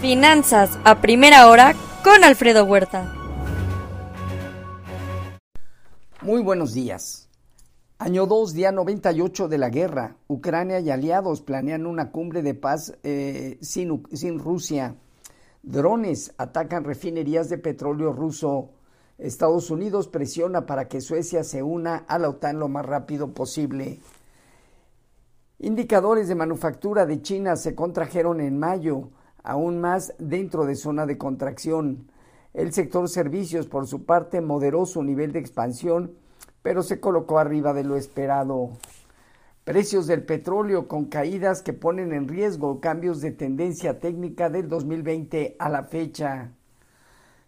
Finanzas a primera hora con Alfredo Huerta. Muy buenos días. Año 2, día 98 de la guerra. Ucrania y aliados planean una cumbre de paz eh, sin, sin Rusia. Drones atacan refinerías de petróleo ruso. Estados Unidos presiona para que Suecia se una a la OTAN lo más rápido posible. Indicadores de manufactura de China se contrajeron en mayo aún más dentro de zona de contracción. El sector servicios, por su parte, moderó su nivel de expansión, pero se colocó arriba de lo esperado. Precios del petróleo con caídas que ponen en riesgo cambios de tendencia técnica del 2020 a la fecha.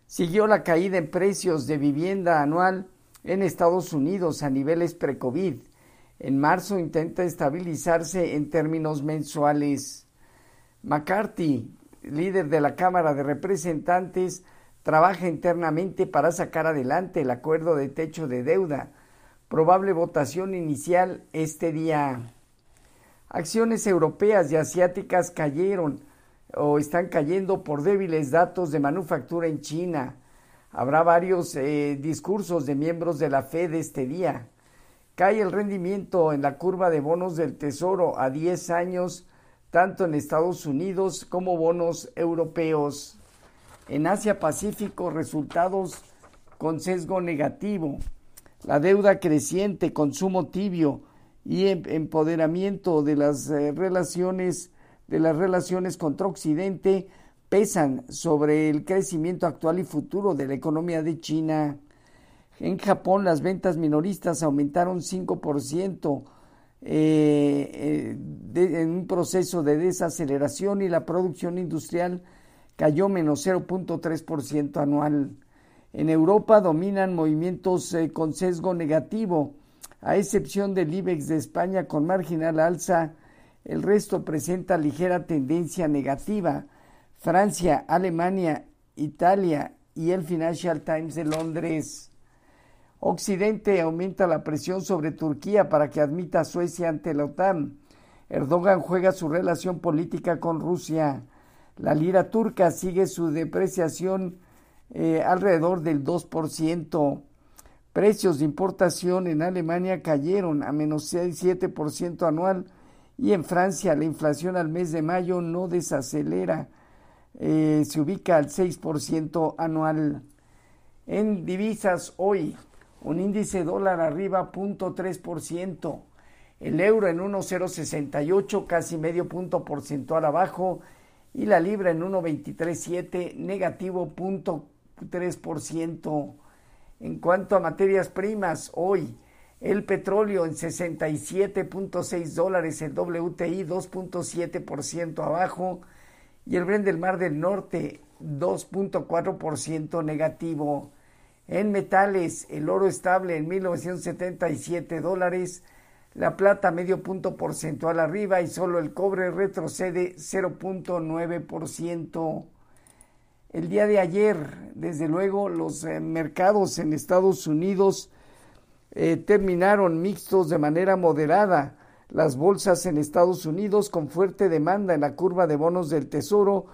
Siguió la caída en precios de vivienda anual en Estados Unidos a niveles pre-COVID. En marzo intenta estabilizarse en términos mensuales. McCarthy líder de la Cámara de Representantes, trabaja internamente para sacar adelante el acuerdo de techo de deuda. Probable votación inicial este día. Acciones europeas y asiáticas cayeron o están cayendo por débiles datos de manufactura en China. Habrá varios eh, discursos de miembros de la Fed este día. Cae el rendimiento en la curva de bonos del Tesoro a 10 años tanto en Estados Unidos como bonos europeos. En Asia Pacífico, resultados con sesgo negativo. La deuda creciente, consumo tibio y em-, empoderamiento de las eh, relaciones de las relaciones contra Occidente pesan sobre el crecimiento actual y futuro de la economía de China. En Japón las ventas minoristas aumentaron 5%, eh, eh, en un proceso de desaceleración y la producción industrial cayó menos 0.3% anual. En Europa dominan movimientos eh, con sesgo negativo, a excepción del IBEX de España con marginal alza, el resto presenta ligera tendencia negativa. Francia, Alemania, Italia y el Financial Times de Londres. Occidente aumenta la presión sobre Turquía para que admita a Suecia ante la OTAN. Erdogan juega su relación política con Rusia. La lira turca sigue su depreciación eh, alrededor del 2%. Precios de importación en Alemania cayeron a menos 7% anual y en Francia la inflación al mes de mayo no desacelera, eh, se ubica al 6% anual. En divisas hoy, un índice dólar arriba 0.3%, el euro en 1.068, casi medio punto porcentual abajo, y la libra en 1.237, negativo 0.3%. En cuanto a materias primas, hoy el petróleo en 67.6 dólares, el WTI 2.7% abajo y el Brent del Mar del Norte 2.4% negativo. En metales, el oro estable en 1977 dólares, la plata medio punto porcentual arriba y solo el cobre retrocede 0.9%. El día de ayer, desde luego, los eh, mercados en Estados Unidos eh, terminaron mixtos de manera moderada. Las bolsas en Estados Unidos con fuerte demanda en la curva de bonos del Tesoro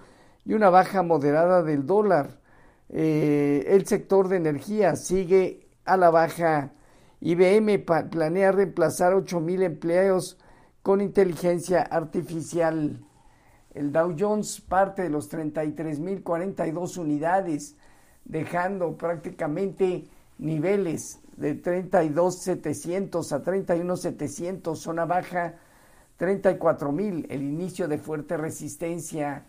y una baja moderada del dólar. Eh, el sector de energía sigue a la baja. IBM planea reemplazar 8 mil empleos con inteligencia artificial. El Dow Jones parte de los 33 mil 42 unidades, dejando prácticamente niveles de 32.700 a 31.700, zona baja 34 mil, el inicio de fuerte resistencia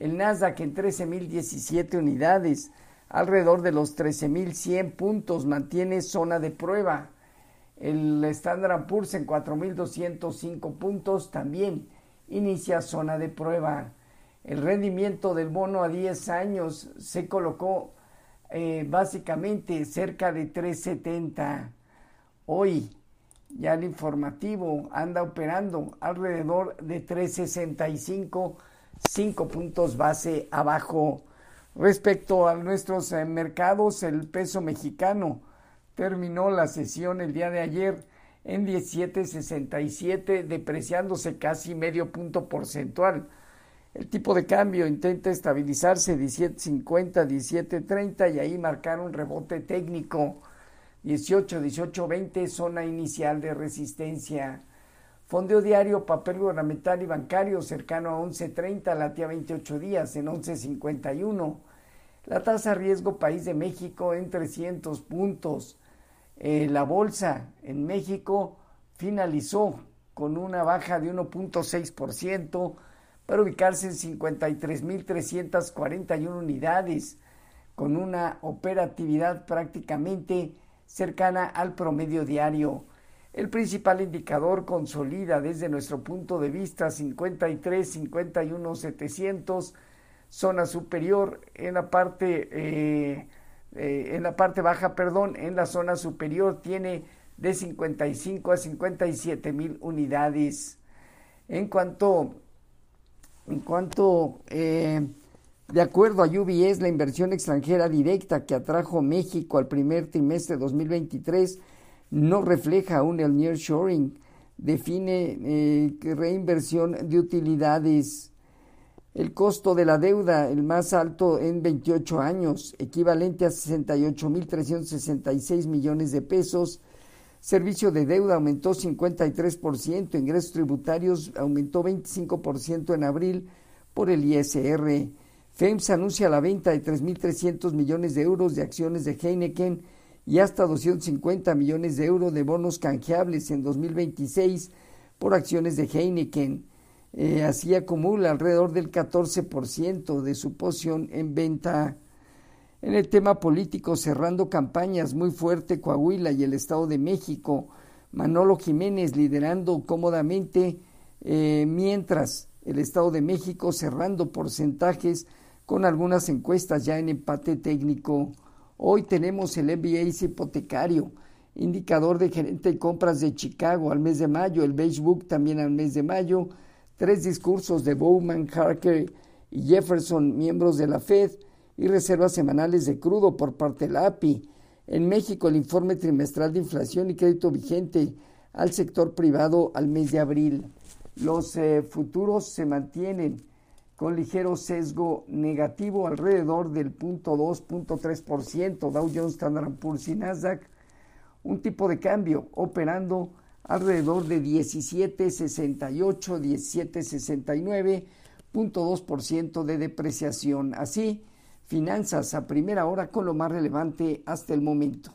el Nasdaq en 13.017 unidades, alrededor de los 13.100 puntos, mantiene zona de prueba. El Standard Poor's en 4.205 puntos también inicia zona de prueba. El rendimiento del bono a 10 años se colocó eh, básicamente cerca de 3.70. Hoy ya el informativo anda operando alrededor de 3.65 cinco puntos base abajo. Respecto a nuestros eh, mercados, el peso mexicano terminó la sesión el día de ayer en 17.67, depreciándose casi medio punto porcentual. El tipo de cambio intenta estabilizarse 17.50, 17.30 y ahí marcar un rebote técnico 18, 18, 20, zona inicial de resistencia. Fondeo diario, papel gubernamental y bancario cercano a 11.30, latía 28 días en 11.51. La tasa riesgo país de México en 300 puntos. Eh, la bolsa en México finalizó con una baja de 1.6% para ubicarse en 53.341 unidades, con una operatividad prácticamente cercana al promedio diario. El principal indicador consolida desde nuestro punto de vista 53, 51, 700, zona superior en la parte eh, eh, en la parte baja, perdón, en la zona superior tiene de 55 a 57 mil unidades. En cuanto, en cuanto eh, de acuerdo a UBS, la inversión extranjera directa que atrajo México al primer trimestre de 2023 no refleja aún el nearshoring. Define eh, reinversión de utilidades. El costo de la deuda, el más alto en 28 años, equivalente a 68.366 millones de pesos. Servicio de deuda aumentó 53%, ingresos tributarios aumentó 25% en abril por el ISR. FEMS anuncia la venta de 3.300 millones de euros de acciones de Heineken y hasta 250 millones de euros de bonos canjeables en 2026 por acciones de Heineken. Eh, así acumula alrededor del 14% de su posición en venta. En el tema político, cerrando campañas muy fuerte Coahuila y el Estado de México, Manolo Jiménez liderando cómodamente, eh, mientras el Estado de México cerrando porcentajes con algunas encuestas ya en empate técnico. Hoy tenemos el MBA hipotecario, indicador de gerente de compras de Chicago al mes de mayo, el Beige Book también al mes de mayo, tres discursos de Bowman, Harker y Jefferson, miembros de la Fed, y reservas semanales de crudo por parte de la API. En México, el informe trimestral de inflación y crédito vigente al sector privado al mes de abril. Los eh, futuros se mantienen con ligero sesgo negativo alrededor del 0.2.3%, Dow Jones, Standard Poor's y Nasdaq, un tipo de cambio operando alrededor de 17.68, 17.69.2% de depreciación. Así, finanzas a primera hora con lo más relevante hasta el momento.